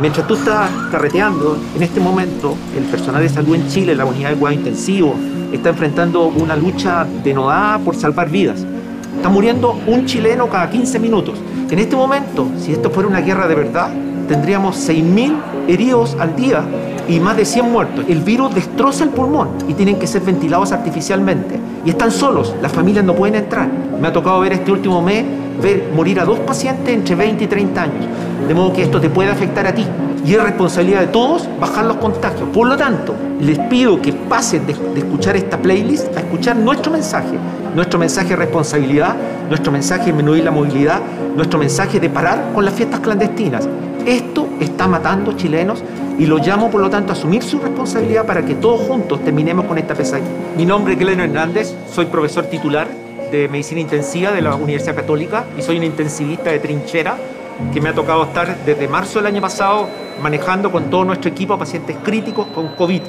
Mientras tú estás carreteando, en este momento el personal de salud en Chile, la unidad de cuidado intensivo, está enfrentando una lucha denodada por salvar vidas. Está muriendo un chileno cada 15 minutos. En este momento, si esto fuera una guerra de verdad, tendríamos 6.000 heridos al día y más de 100 muertos. El virus destroza el pulmón y tienen que ser ventilados artificialmente. Y están solos, las familias no pueden entrar. Me ha tocado ver este último mes, ver morir a dos pacientes entre 20 y 30 años. De modo que esto te puede afectar a ti. Y es responsabilidad de todos bajar los contagios. Por lo tanto, les pido que pasen de, de escuchar esta playlist a escuchar nuestro mensaje. Nuestro mensaje de responsabilidad, nuestro mensaje de disminuir la movilidad, nuestro mensaje de parar con las fiestas clandestinas. Esto está matando chilenos y lo llamo por lo tanto a asumir su responsabilidad para que todos juntos terminemos con esta pesadilla. Mi nombre es Gleno Hernández, soy profesor titular de Medicina Intensiva de la Universidad Católica y soy un intensivista de trinchera que me ha tocado estar desde marzo del año pasado manejando con todo nuestro equipo a pacientes críticos con COVID.